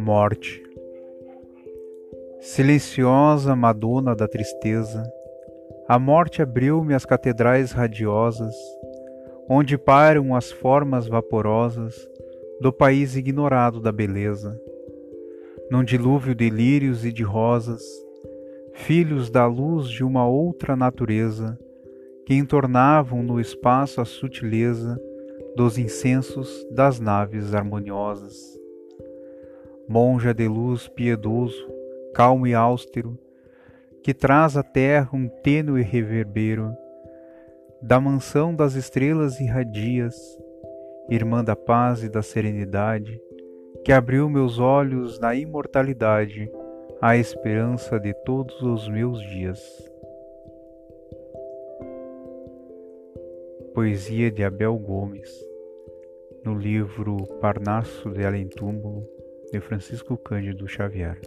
Morte. Silenciosa Madonna da tristeza, a morte abriu-me as catedrais radiosas, onde pairam as formas vaporosas do país ignorado da beleza. Num dilúvio de lírios e de rosas, filhos da luz de uma outra natureza, que entornavam no espaço a sutileza dos incensos das naves harmoniosas monja de luz piedoso, calmo e austero, que traz à terra um tênue reverbero, da mansão das estrelas irradias, irmã da paz e da serenidade, que abriu meus olhos na imortalidade, à esperança de todos os meus dias. Poesia de Abel Gomes, no livro Parnasso de Além Túmulo, de Francisco Cândido Xavier.